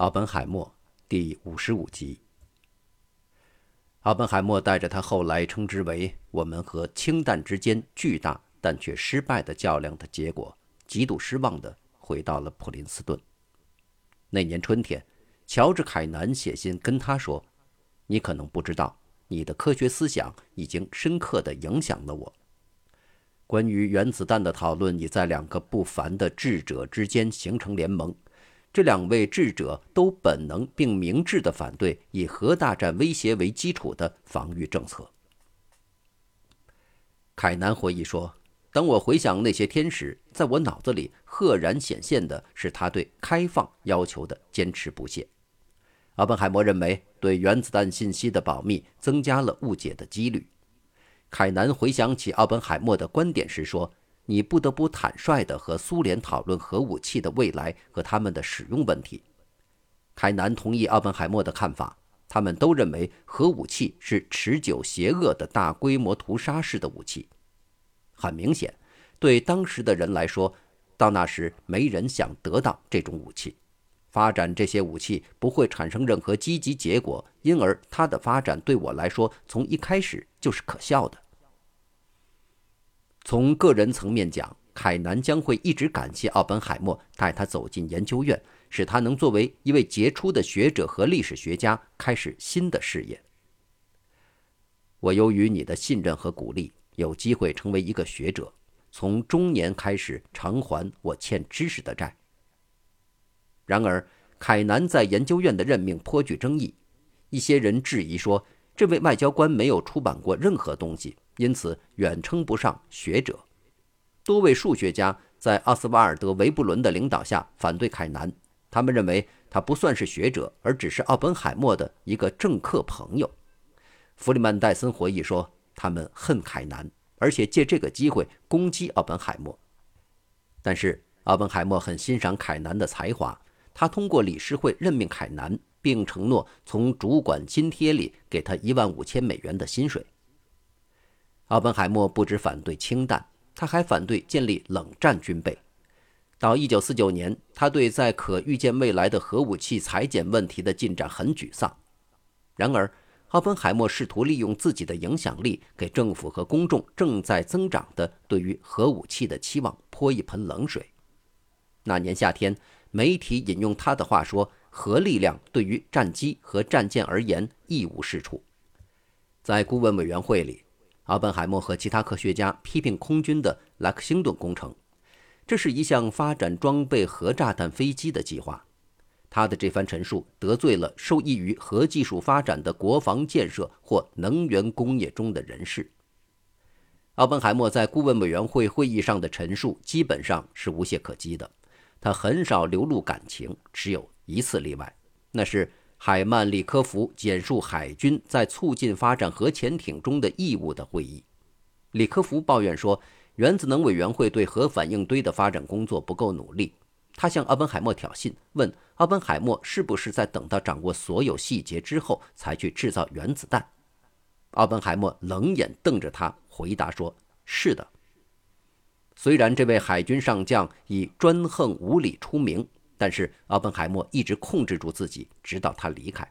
奥本海默第五十五集。奥本海默带着他后来称之为“我们和氢弹之间巨大但却失败的较量”的结果，极度失望地回到了普林斯顿。那年春天，乔治·凯南写信跟他说：“你可能不知道，你的科学思想已经深刻地影响了我。关于原子弹的讨论已在两个不凡的智者之间形成联盟。”这两位智者都本能并明智地反对以核大战威胁为基础的防御政策。凯南回忆说：“当我回想那些天时，在我脑子里赫然显现的是他对开放要求的坚持不懈。”奥本海默认为，对原子弹信息的保密增加了误解的几率。凯南回想起奥本海默的观点时说。你不得不坦率地和苏联讨论核武器的未来和他们的使用问题。凯南同意奥本海默的看法，他们都认为核武器是持久邪恶的大规模屠杀式的武器。很明显，对当时的人来说，到那时没人想得到这种武器。发展这些武器不会产生任何积极结果，因而它的发展对我来说从一开始就是可笑的。从个人层面讲，凯南将会一直感谢奥本海默带他走进研究院，使他能作为一位杰出的学者和历史学家开始新的事业。我由于你的信任和鼓励，有机会成为一个学者，从中年开始偿还我欠知识的债。然而，凯南在研究院的任命颇具争议，一些人质疑说，这位外交官没有出版过任何东西。因此，远称不上学者。多位数学家在奥斯瓦尔德·维布伦的领导下反对凯南，他们认为他不算是学者，而只是奥本海默的一个政客朋友。弗里曼·戴森回忆说，他们恨凯南，而且借这个机会攻击奥本海默。但是，奥本海默很欣赏凯南的才华，他通过理事会任命凯南，并承诺从主管津贴里给他一万五千美元的薪水。奥本海默不止反对氢弹，他还反对建立冷战军备。到1949年，他对在可预见未来的核武器裁减问题的进展很沮丧。然而，奥本海默试图利用自己的影响力，给政府和公众正在增长的对于核武器的期望泼一盆冷水。那年夏天，媒体引用他的话说：“核力量对于战机和战舰而言一无是处。”在顾问委员会里。奥本海默和其他科学家批评空军的莱克星顿工程，这是一项发展装备核炸弹飞机的计划。他的这番陈述得罪了受益于核技术发展的国防建设或能源工业中的人士。奥本海默在顾问委员会会议上的陈述基本上是无懈可击的，他很少流露感情，只有一次例外，那是。海曼里科夫简述海军在促进发展核潜艇中的义务的会议。里科夫抱怨说，原子能委员会对核反应堆的发展工作不够努力。他向奥本海默挑衅，问奥本海默是不是在等到掌握所有细节之后才去制造原子弹。奥本海默冷眼瞪着他，回答说：“是的。”虽然这位海军上将以专横无理出名。但是奥本海默一直控制住自己，直到他离开。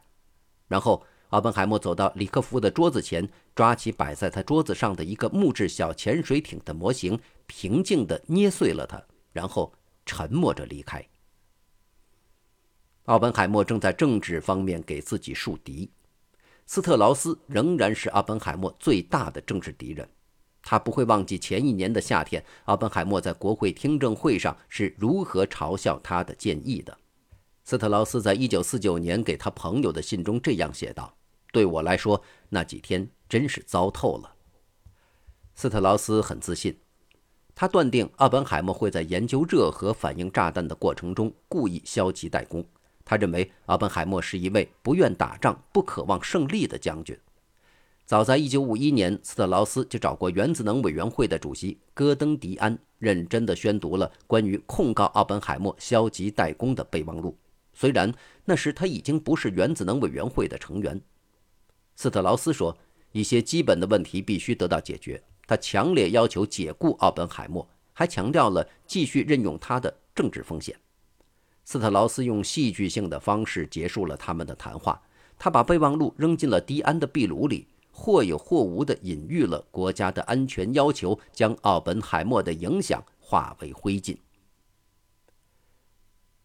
然后，奥本海默走到里克夫的桌子前，抓起摆在他桌子上的一个木质小潜水艇的模型，平静地捏碎了它，然后沉默着离开。奥本海默正在政治方面给自己树敌，斯特劳斯仍然是奥本海默最大的政治敌人。他不会忘记前一年的夏天，奥本海默在国会听证会上是如何嘲笑他的建议的。斯特劳斯在一九四九年给他朋友的信中这样写道：“对我来说，那几天真是糟透了。”斯特劳斯很自信，他断定奥本海默会在研究热核反应炸弹的过程中故意消极怠工。他认为奥本海默是一位不愿打仗、不渴望胜利的将军。早在1951年，斯特劳斯就找过原子能委员会的主席戈登·迪安，认真地宣读了关于控告奥本海默消极怠工的备忘录。虽然那时他已经不是原子能委员会的成员，斯特劳斯说，一些基本的问题必须得到解决。他强烈要求解雇奥本海默，还强调了继续任用他的政治风险。斯特劳斯用戏剧性的方式结束了他们的谈话。他把备忘录扔进了迪安的壁炉里，或有或无地隐喻了国家的安全要求，将奥本海默的影响化为灰烬。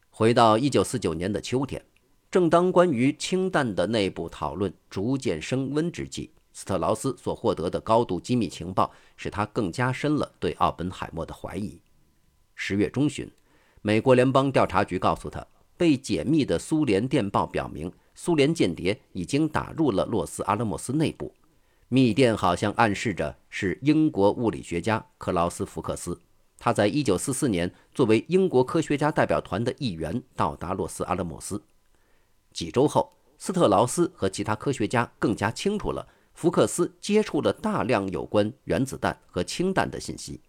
回到一九四九年的秋天，正当关于氢弹的内部讨论逐渐升温之际，斯特劳斯所获得的高度机密情报使他更加深了对奥本海默的怀疑。十月中旬。美国联邦调查局告诉他，被解密的苏联电报表明，苏联间谍已经打入了洛斯阿拉莫斯内部。密电好像暗示着是英国物理学家克劳斯·福克斯。他在1944年作为英国科学家代表团的一员到达洛斯阿拉莫斯。几周后，斯特劳斯和其他科学家更加清楚了福克斯接触了大量有关原子弹和氢弹的信息。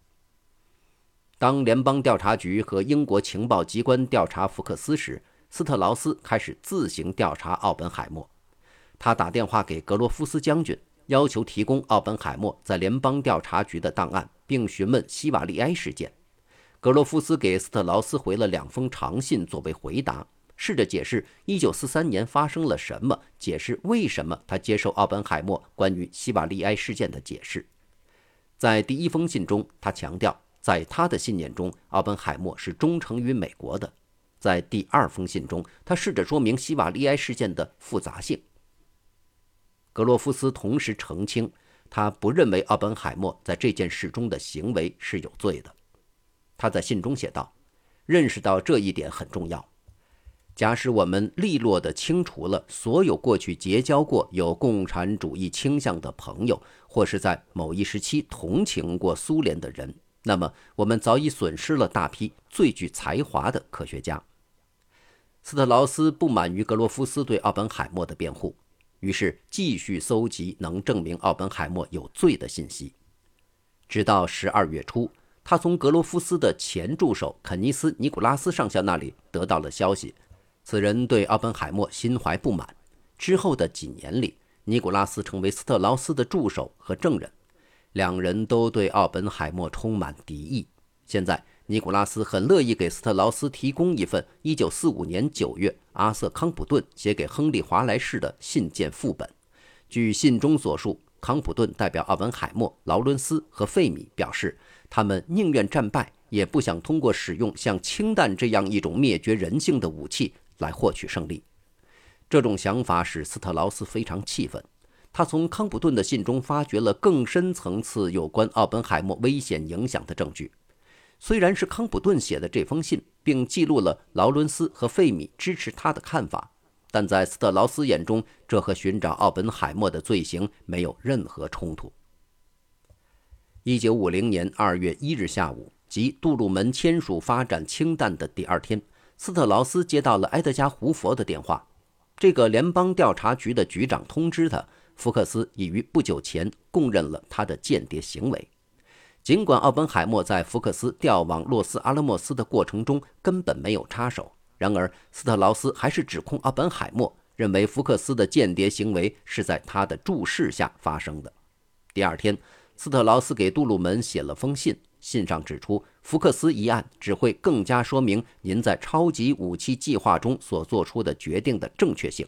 当联邦调查局和英国情报机关调查福克斯时，斯特劳斯开始自行调查奥本海默。他打电话给格罗夫斯将军，要求提供奥本海默在联邦调查局的档案，并询问西瓦利埃事件。格罗夫斯给斯特劳斯回了两封长信作为回答，试着解释1943年发生了什么，解释为什么他接受奥本海默关于西瓦利埃事件的解释。在第一封信中，他强调。在他的信念中，奥本海默是忠诚于美国的。在第二封信中，他试着说明西瓦利埃事件的复杂性。格罗夫斯同时澄清，他不认为奥本海默在这件事中的行为是有罪的。他在信中写道：“认识到这一点很重要。假使我们利落地清除了所有过去结交过有共产主义倾向的朋友，或是在某一时期同情过苏联的人。”那么，我们早已损失了大批最具才华的科学家。斯特劳斯不满于格罗夫斯对奥本海默的辩护，于是继续搜集能证明奥本海默有罪的信息。直到十二月初，他从格罗夫斯的前助手肯尼斯·尼古拉斯上校那里得到了消息，此人对奥本海默心怀不满。之后的几年里，尼古拉斯成为斯特劳斯的助手和证人。两人都对奥本海默充满敌意。现在，尼古拉斯很乐意给斯特劳斯提供一份1945年9月阿瑟·康普顿写给亨利·华莱士的信件副本。据信中所述，康普顿代表奥本海默、劳伦斯和费米表示，他们宁愿战败，也不想通过使用像氢弹这样一种灭绝人性的武器来获取胜利。这种想法使斯特劳斯非常气愤。他从康普顿的信中发掘了更深层次有关奥本海默危险影响的证据。虽然是康普顿写的这封信，并记录了劳伦斯和费米支持他的看法，但在斯特劳斯眼中，这和寻找奥本海默的罪行没有任何冲突。一九五零年二月一日下午，即杜鲁门签署发展氢弹的第二天，斯特劳斯接到了埃德加·胡佛的电话。这个联邦调查局的局长通知他。福克斯已于不久前供认了他的间谍行为，尽管奥本海默在福克斯调往洛斯阿拉莫斯的过程中根本没有插手，然而斯特劳斯还是指控奥本海默，认为福克斯的间谍行为是在他的注视下发生的。第二天，斯特劳斯给杜鲁门写了封信，信上指出福克斯一案只会更加说明您在超级武器计划中所做出的决定的正确性。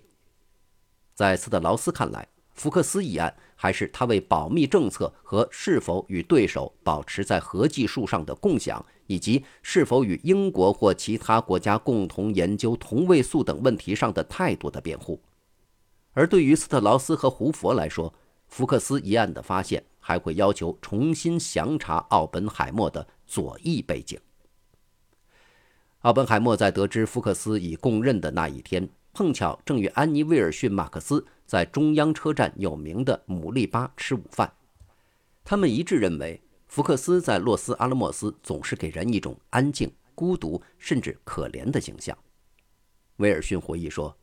在斯特劳斯看来，福克斯一案，还是他为保密政策和是否与对手保持在核技术上的共享，以及是否与英国或其他国家共同研究同位素等问题上的态度的辩护。而对于斯特劳斯和胡佛来说，福克斯一案的发现还会要求重新详查奥本海默的左翼背景。奥本海默在得知福克斯已供认的那一天，碰巧正与安妮·威尔逊·马克思。在中央车站有名的姆利巴吃午饭，他们一致认为福克斯在洛斯阿拉莫斯总是给人一种安静、孤独甚至可怜的形象。威尔逊回忆说：“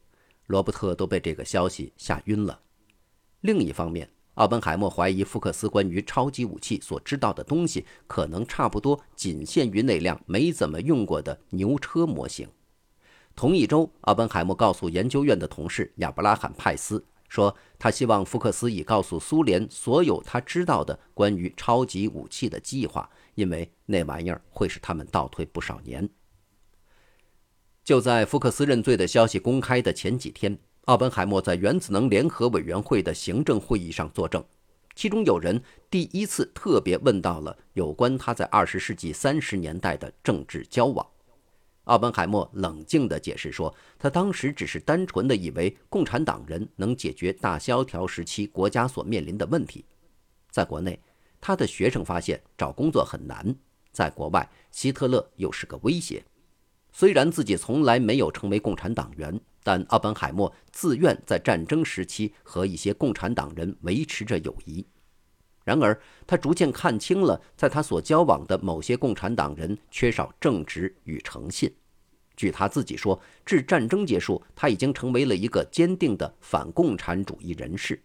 罗伯特都被这个消息吓晕了。”另一方面，奥本海默怀疑福克斯关于超级武器所知道的东西可能差不多仅限于那辆没怎么用过的牛车模型。同一周，奥本海默告诉研究院的同事亚伯拉罕·派斯。说他希望福克斯已告诉苏联所有他知道的关于超级武器的计划，因为那玩意儿会使他们倒退不少年。就在福克斯认罪的消息公开的前几天，奥本海默在原子能联合委员会的行政会议上作证，其中有人第一次特别问到了有关他在二十世纪三十年代的政治交往。奥本海默冷静地解释说，他当时只是单纯地以为共产党人能解决大萧条时期国家所面临的问题。在国内，他的学生发现找工作很难；在国外，希特勒又是个威胁。虽然自己从来没有成为共产党员，但奥本海默自愿在战争时期和一些共产党人维持着友谊。然而，他逐渐看清了，在他所交往的某些共产党人缺少正直与诚信。据他自己说，至战争结束，他已经成为了一个坚定的反共产主义人士。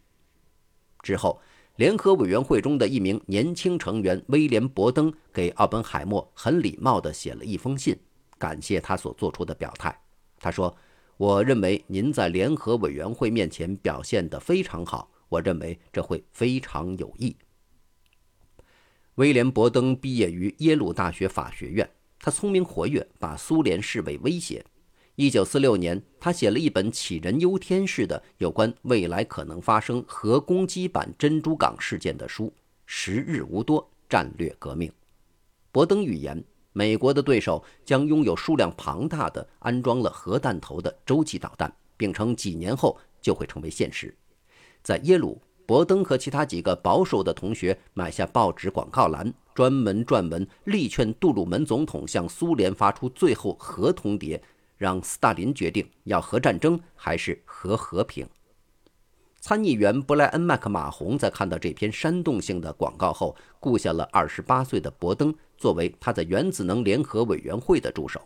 之后，联合委员会中的一名年轻成员威廉·伯登给奥本海默很礼貌地写了一封信，感谢他所做出的表态。他说：“我认为您在联合委员会面前表现得非常好，我认为这会非常有益。”威廉·伯登毕业于耶鲁大学法学院，他聪明活跃，把苏联视为威胁。1946年，他写了一本杞人忧天式的有关未来可能发生核攻击版珍珠港事件的书《时日无多：战略革命》。伯登预言，美国的对手将拥有数量庞大的安装了核弹头的洲际导弹，并称几年后就会成为现实。在耶鲁。伯登和其他几个保守的同学买下报纸广告栏，专门撰文力劝杜鲁门总统向苏联发出最后核通牒，让斯大林决定要核战争还是核和平。参议员布莱恩·麦克马洪在看到这篇煽动性的广告后，雇下了28岁的伯登作为他在原子能联合委员会的助手。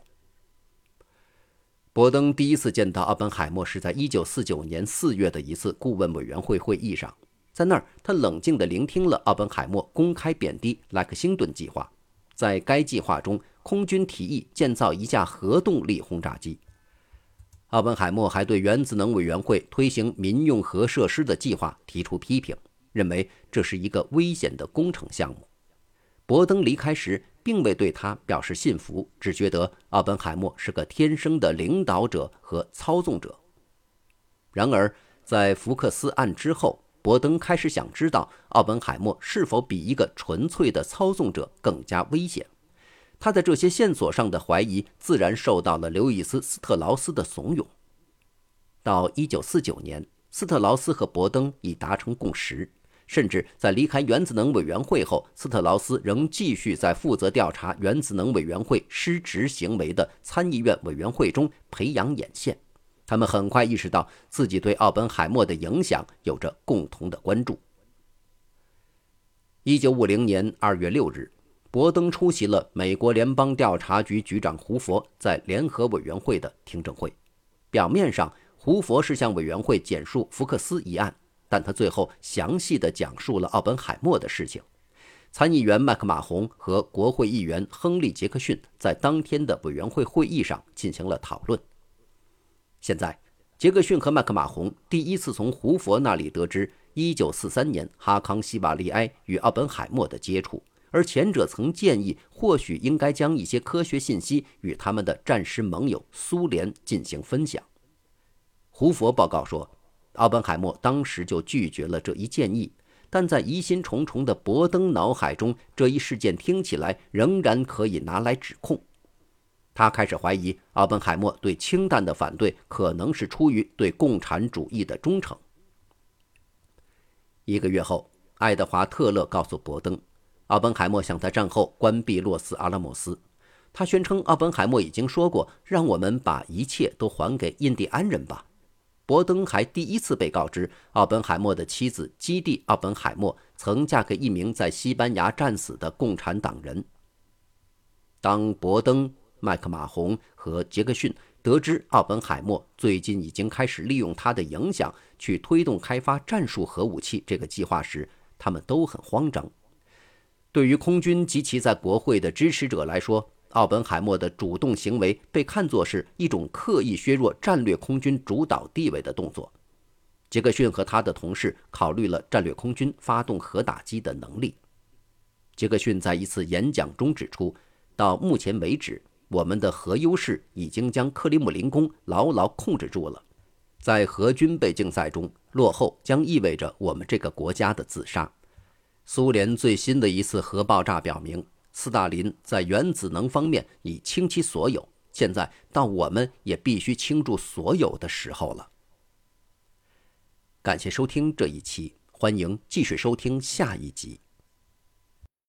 伯登第一次见到奥本海默是在1949年4月的一次顾问委员会会议上。在那儿，他冷静地聆听了奥本海默公开贬低莱克星顿计划。在该计划中，空军提议建造一架核动力轰炸机。奥本海默还对原子能委员会推行民用核设施的计划提出批评，认为这是一个危险的工程项目。伯登离开时，并未对他表示信服，只觉得奥本海默是个天生的领导者和操纵者。然而，在福克斯案之后，伯登开始想知道奥本海默是否比一个纯粹的操纵者更加危险。他在这些线索上的怀疑自然受到了刘易斯·斯特劳斯的怂恿。到1949年，斯特劳斯和伯登已达成共识，甚至在离开原子能委员会后，斯特劳斯仍继续在负责调查原子能委员会失职行为的参议院委员会中培养眼线。他们很快意识到自己对奥本海默的影响有着共同的关注。一九五零年二月六日，伯登出席了美国联邦调查局局长胡佛在联合委员会的听证会。表面上，胡佛是向委员会简述福克斯一案，但他最后详细的讲述了奥本海默的事情。参议员麦克马洪和国会议员亨利·杰克逊在当天的委员会会议上进行了讨论。现在，杰克逊和麦克马洪第一次从胡佛那里得知1943年哈康·西瓦利埃与奥本海默的接触，而前者曾建议或许应该将一些科学信息与他们的战时盟友苏联进行分享。胡佛报告说，奥本海默当时就拒绝了这一建议，但在疑心重重的博登脑海中，这一事件听起来仍然可以拿来指控。他开始怀疑奥本海默对氢弹的反对可能是出于对共产主义的忠诚。一个月后，爱德华·特勒告诉伯登，奥本海默想在战后关闭洛斯阿拉莫斯。他宣称，奥本海默已经说过：“让我们把一切都还给印第安人吧。”伯登还第一次被告知，奥本海默的妻子基蒂·奥本海默曾嫁给一名在西班牙战死的共产党人。当伯登。麦克马洪和杰克逊得知奥本海默最近已经开始利用他的影响去推动开发战术核武器这个计划时，他们都很慌张。对于空军及其在国会的支持者来说，奥本海默的主动行为被看作是一种刻意削弱战略空军主导地位的动作。杰克逊和他的同事考虑了战略空军发动核打击的能力。杰克逊在一次演讲中指出，到目前为止。我们的核优势已经将克里姆林宫牢牢控制住了。在核军备竞赛中落后，将意味着我们这个国家的自杀。苏联最新的一次核爆炸表明，斯大林在原子能方面已倾其所有。现在到我们也必须倾注所有的时候了。感谢收听这一期，欢迎继续收听下一集。